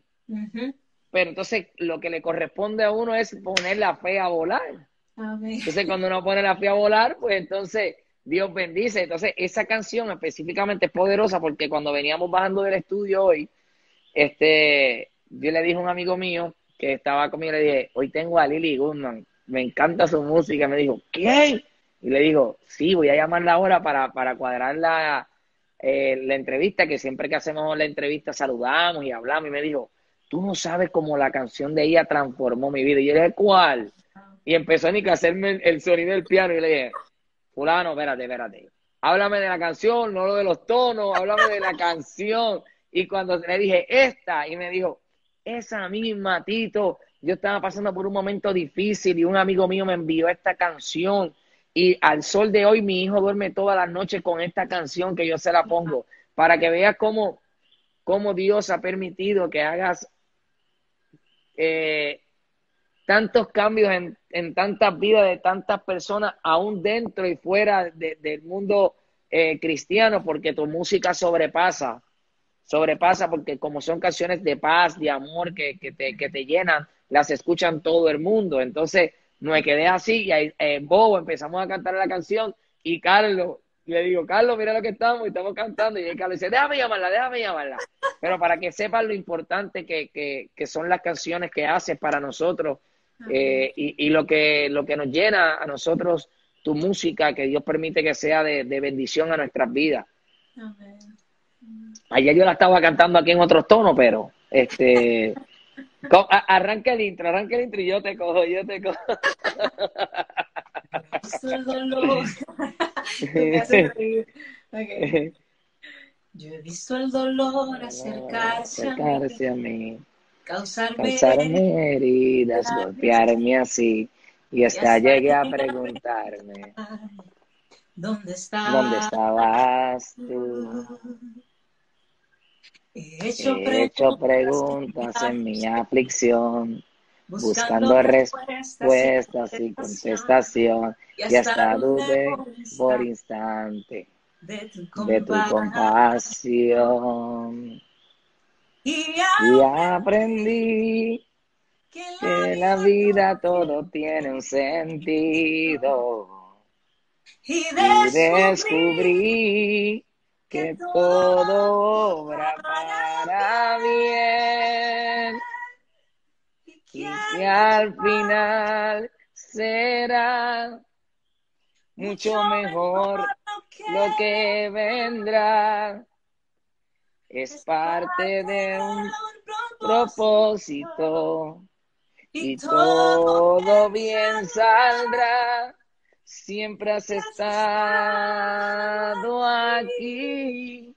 Pero entonces lo que le corresponde a uno es poner la fe a volar. Entonces cuando uno pone la fe a volar, pues entonces Dios bendice. Entonces, esa canción específicamente es poderosa porque cuando veníamos bajando del estudio hoy, este, yo le dije a un amigo mío que estaba conmigo, le dije, hoy tengo a Lily Goodman, me encanta su música. Me dijo, ¿qué? Y le digo, sí, voy a llamarla ahora para, para cuadrar la, eh, la entrevista, que siempre que hacemos la entrevista saludamos y hablamos. Y me dijo, tú no sabes cómo la canción de ella transformó mi vida. Y yo le dije, ¿cuál? Y empezó ni que hacerme el sonido del piano. Y le dije, fulano, espérate, espérate. Háblame de la canción, no lo de los tonos, háblame de la canción. Y cuando le dije esta, y me dijo, esa misma, Tito, yo estaba pasando por un momento difícil y un amigo mío me envió esta canción. Y al sol de hoy mi hijo duerme todas las noches con esta canción que yo se la pongo, para que veas cómo, cómo Dios ha permitido que hagas eh, tantos cambios en, en, tantas vidas de tantas personas, aún dentro y fuera del mundo eh, cristiano, porque tu música sobrepasa, sobrepasa porque como son canciones de paz, de amor, que, que, te, que te llenan, las escuchan todo el mundo. Entonces, me quedé así y ahí, en Bobo empezamos a cantar la canción y Carlos, le digo, Carlos, mira lo que estamos y estamos cantando. Y Carlos dice, déjame llamarla, déjame llamarla. Pero para que sepan lo importante que, que, que son las canciones que haces para nosotros eh, y, y, lo, que, lo que nos llena a nosotros, tu música, que Dios permite que sea de, de bendición a nuestras vidas. Ayer yo la estaba cantando aquí en otros tonos, pero este [LAUGHS] arranca el intro, arranca el intro y yo te cojo, yo te cojo. [LAUGHS] Yo he visto el dolor acercarse, acercarse a mí. causarme, causarme heridas, golpearme así. Y hasta llegué a preguntarme, ¿dónde estabas, ¿dónde estabas tú? He hecho, He hecho preguntas en mi aflicción, buscando respuestas y contestación, y hasta dudé por instante de tu compasión. Y aprendí que la vida todo tiene un sentido. y descubrí que todo obra para bien y que al final será mucho mejor lo que vendrá. Es parte de un propósito y todo bien saldrá. Siempre has estado aquí.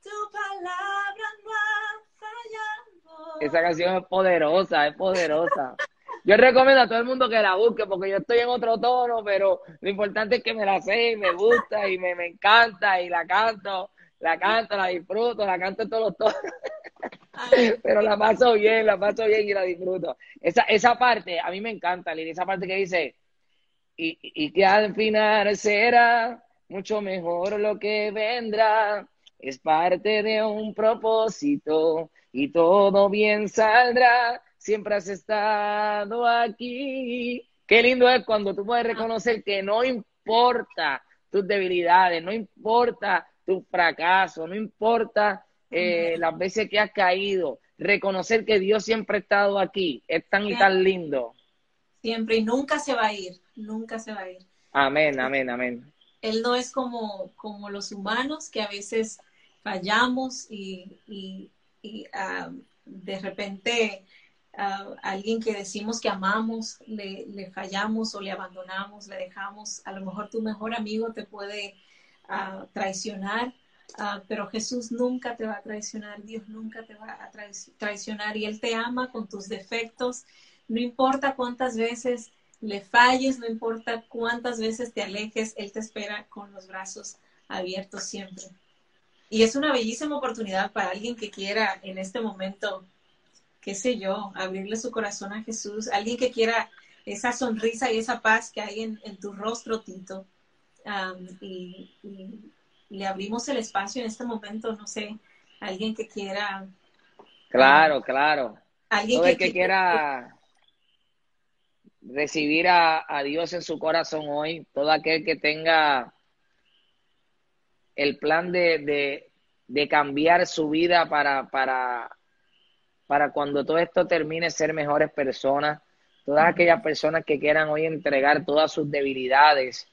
Tu palabra no ha fallado. Esa canción es poderosa, es poderosa. yo recomiendo a todo el mundo que la busque porque yo estoy en otro tono, pero lo importante es que me la sé y me gusta y me, me encanta y la canto, la canto, la disfruto, la canto en todos los tonos. pero la paso bien, la paso bien y la disfruto. Esa, esa parte, a mí me encanta, Lili, esa parte que dice, y, y que al final será mucho mejor lo que vendrá, es parte de un propósito y todo bien saldrá, siempre has estado aquí. Qué lindo es cuando tú puedes reconocer que no importa tus debilidades, no importa tu fracaso, no importa eh, las veces que has caído, reconocer que Dios siempre ha estado aquí, es tan y tan lindo. Siempre y nunca se va a ir, nunca se va a ir. Amén, amén, amén. Él no es como, como los humanos que a veces fallamos y, y, ah, de repente a alguien que decimos que amamos le, le, fallamos o le abandonamos, le dejamos. A lo mejor tu mejor amigo te puede uh, traicionar, uh, pero Jesús nunca te va a traicionar, Dios nunca te va a traicionar y Él te ama con tus defectos. No importa cuántas veces le falles, no importa cuántas veces te alejes, Él te espera con los brazos abiertos siempre. Y es una bellísima oportunidad para alguien que quiera en este momento, qué sé yo, abrirle su corazón a Jesús, alguien que quiera esa sonrisa y esa paz que hay en, tu rostro, Tito. y, le abrimos el espacio en este momento, no sé, alguien que quiera. Claro, claro. Alguien que, que, quiera recibir a, Dios en su corazón hoy, todo aquel que tenga el plan de, de, cambiar su vida para, para, para cuando todo esto termine ser mejores personas, todas aquellas personas que quieran hoy entregar todas sus debilidades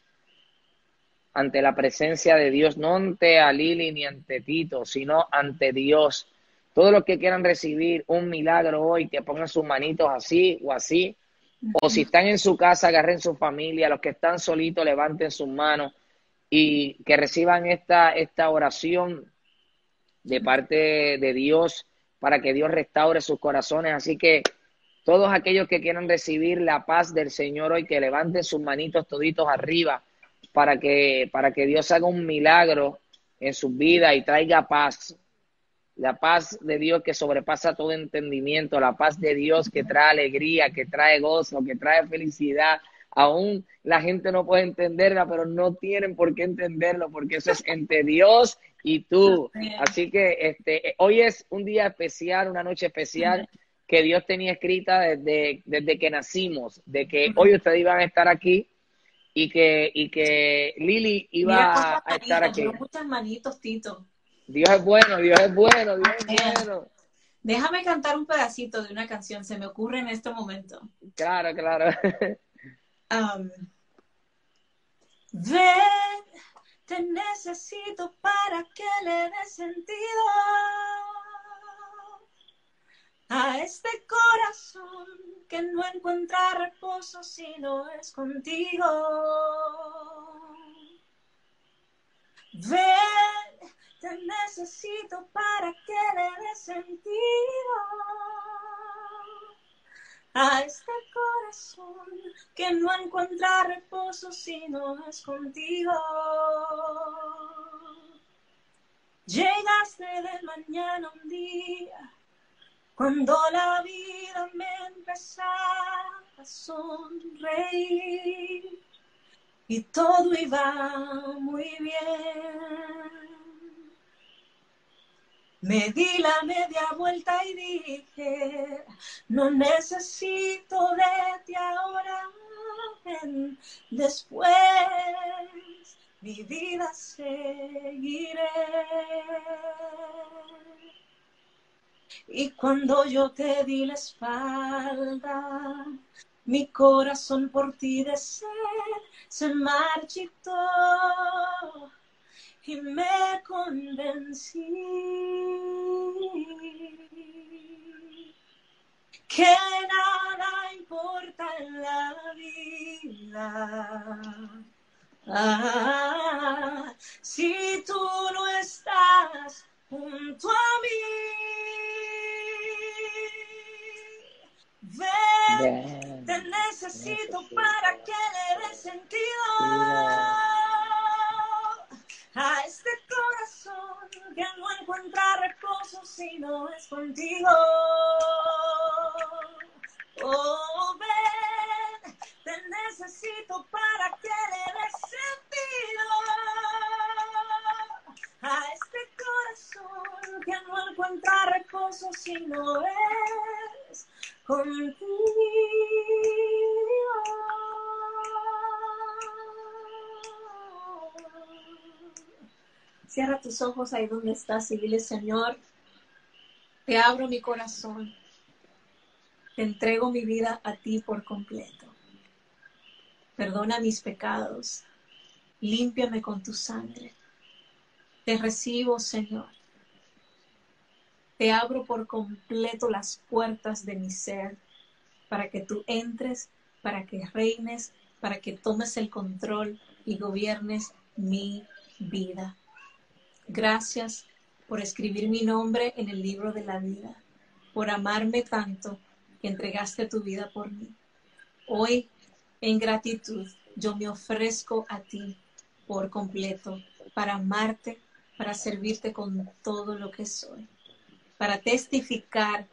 ante la presencia de Dios, no ante a Lili ni ante Tito, sino ante Dios. Todos los que quieran recibir un milagro hoy, que pongan sus manitos así o así, o si están en su casa, agarren su familia. Los que están solitos, levanten sus manos y que reciban esta, esta oración de parte de Dios para que Dios restaure sus corazones. Así que todos aquellos que quieran recibir la paz del Señor hoy, que levanten sus manitos toditos arriba para que, para que Dios haga un milagro en sus vidas y traiga paz la paz de Dios que sobrepasa todo entendimiento, la paz de Dios que trae alegría, que trae gozo, que trae felicidad. Aún la gente no puede entenderla, pero no tienen por qué entenderlo, porque eso es entre Dios y tú. Así que este, hoy es un día especial, una noche especial que Dios tenía escrita desde, desde que nacimos, de que hoy ustedes iban a estar aquí y que, y que Lili iba a estar aquí. Muchas manitos, Tito. Dios es bueno, Dios es bueno, Dios es bueno. Déjame cantar un pedacito de una canción, se me ocurre en este momento. Claro, claro. Um, ven, te necesito para que le dé sentido a este corazón que no encuentra reposo si no es contigo. Ven, te necesito para que le dé sentido a este corazón que no encuentra reposo si no es contigo. Llegaste de mañana un día cuando la vida me empezaba a sonreír y todo iba muy bien. Me di la media vuelta y dije, no necesito de ti ahora, después mi vida seguiré. Y cuando yo te di la espalda, mi corazón por ti de ser se marchitó y me convencí que nada importa en la vida. Ah, si tú no estás junto a mí, ven, te necesito para que le dé sentido si no es contigo. Oh, ven, te necesito para que le dé sentido a este corazón que no encuentra reposo si no es contigo. Cierra tus ojos ahí donde estás y dile, Señor, te abro mi corazón, te entrego mi vida a ti por completo. Perdona mis pecados, límpiame con tu sangre. Te recibo, Señor. Te abro por completo las puertas de mi ser para que tú entres, para que reines, para que tomes el control y gobiernes mi vida. Gracias por escribir mi nombre en el libro de la vida, por amarme tanto que entregaste tu vida por mí. Hoy, en gratitud, yo me ofrezco a ti por completo para amarte, para servirte con todo lo que soy, para testificar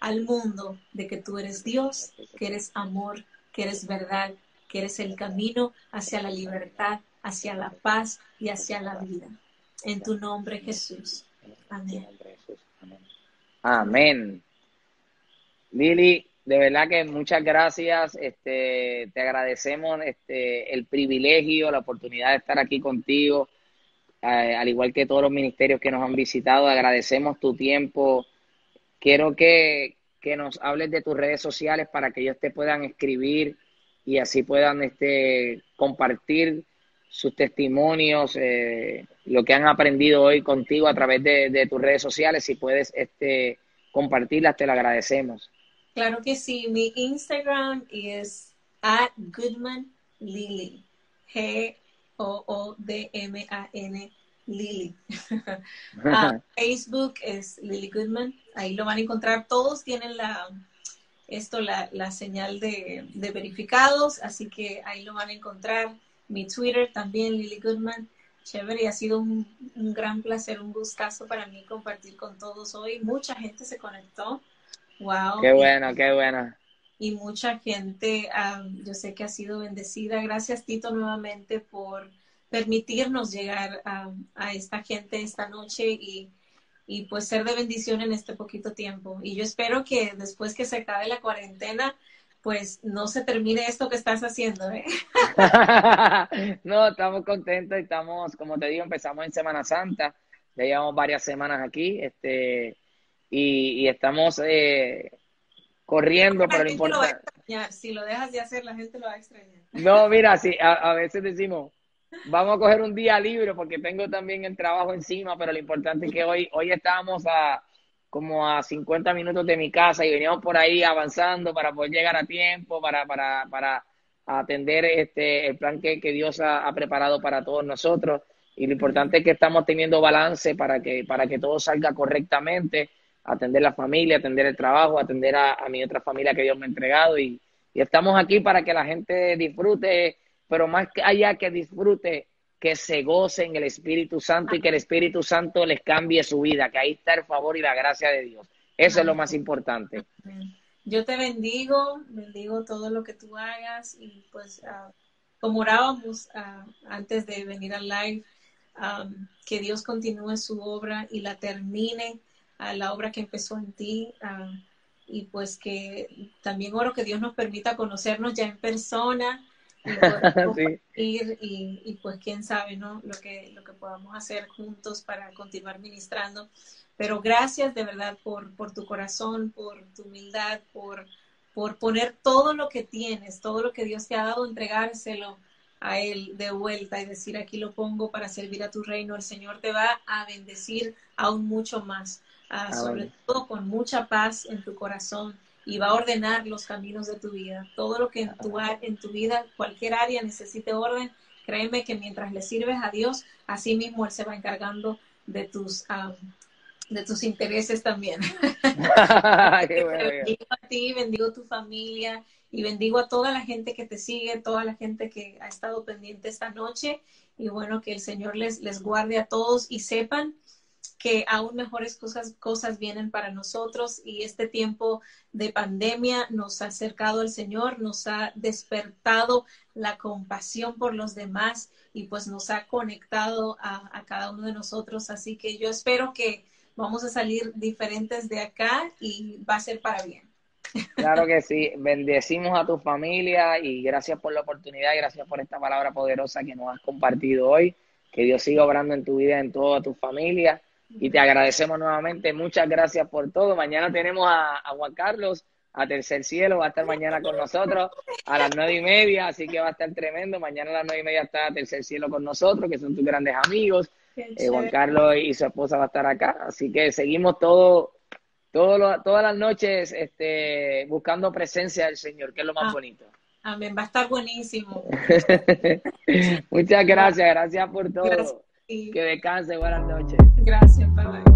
al mundo de que tú eres Dios, que eres amor, que eres verdad, que eres el camino hacia la libertad, hacia la paz y hacia la vida. En tu nombre, Jesús. Amén. Amén. Lili, de verdad que muchas gracias. Este, te agradecemos este, el privilegio, la oportunidad de estar aquí contigo, eh, al igual que todos los ministerios que nos han visitado. Agradecemos tu tiempo. Quiero que, que nos hables de tus redes sociales para que ellos te puedan escribir y así puedan este, compartir sus testimonios, eh, lo que han aprendido hoy contigo a través de, tus redes sociales. Si puedes este, compartirlas, te lo agradecemos. Claro que sí. Mi Instagram es at Goodman Lily. G-O-O-D-M-A-N Lily. [LAUGHS] Ah, [LAUGHS] Facebook es Lily Goodman. Ahí lo van a encontrar. Todos tienen la esto la, la señal de, de verificados, así que ahí lo van a encontrar mi Twitter también, Lily Goodman. Chévere, y ha sido un, gran placer, un gustazo para mí compartir con todos hoy. Mucha gente se conectó. Wow. Qué bueno, qué bueno. Y mucha gente, yo sé que ha sido bendecida. Gracias, Tito, nuevamente por permitirnos llegar a esta gente esta noche y, y pues ser de bendición en este poquito tiempo. Y yo espero que después que se acabe la cuarentena, pues no se termine esto que estás haciendo, ¿eh? [LAUGHS] no, estamos contentos y estamos, como te digo, empezamos en Semana Santa, ya llevamos varias semanas aquí, este, y, estamos eh, corriendo, pero lo importante... Si lo dejas de hacer, la gente lo va a extrañar. No, mira, sí, a, veces decimos, vamos a coger un día libre porque tengo también el trabajo encima, pero lo importante es que hoy, hoy estamos a como a 50 minutos de mi casa y veníamos por ahí avanzando para poder llegar a tiempo, para, para, para atender este, el plan que, que Dios ha, preparado para todos nosotros. Y lo importante es que estamos teniendo balance para que, para que todo salga correctamente, atender la familia, atender el trabajo, atender a, mi otra familia que Dios me ha entregado. Y, y estamos aquí para que la gente disfrute, pero más allá que disfrute, que se gocen el Espíritu Santo y que el Espíritu Santo les cambie su vida, que ahí está el favor y la gracia de Dios. Eso es lo más importante. Yo te bendigo, bendigo todo lo que tú hagas y pues ah, como orábamos ah, antes de venir al live, que Dios continúe su obra y la termine, a la obra que empezó en ti y pues que también oro que Dios nos permita conocernos ya en persona [LAUGHS] y, pues quién sabe, ¿no? Lo que, lo que podamos hacer juntos para continuar ministrando. Pero gracias de verdad por, por tu corazón, por tu humildad, por, por poner todo lo que tienes, todo lo que Dios te ha dado, entregárselo a Él de vuelta y decir, aquí lo pongo para servir a tu reino. El Señor te va a bendecir aún mucho más, ah, sobre todo con mucha paz en tu corazón y va a ordenar los caminos de tu vida. Todo lo que en tu, en tu vida, cualquier área necesite orden, créeme que mientras le sirves a Dios, así mismo Él se va encargando de tus, de tus intereses también. [LAUGHS] [LAUGHS] bendigo a ti, bendigo a tu familia y bendigo a toda la gente que te sigue, toda la gente que ha estado pendiente esta noche. Y bueno, que el Señor les, les guarde a todos y sepan que aún mejores cosas, cosas vienen para nosotros y este tiempo de pandemia nos ha acercado al Señor, nos ha despertado la compasión por los demás y pues nos ha conectado a, cada uno de nosotros. Así que yo espero que vamos a salir diferentes de acá y va a ser para bien. Claro que sí, bendecimos a tu familia y gracias por la oportunidad y gracias por esta palabra poderosa que nos has compartido hoy. Que Dios siga obrando en tu vida, en toda tu familia y te agradecemos nuevamente. Muchas gracias por todo. Mañana tenemos a, Juan Carlos, a Tercer Cielo, va a estar mañana con nosotros a las nueve y media, así que va a estar tremendo. Mañana a las nueve y media está Tercer Cielo con nosotros, que son tus grandes amigos. Eh, Juan Carlos y su esposa va a estar acá, así que seguimos todo, todo todas las noches este, buscando presencia del Señor, que es lo más ah, bonito. Amén, va a estar buenísimo. [LAUGHS] Muchas gracias, gracias por todo. Que descanse, buenas noches. Gracias, bye bye.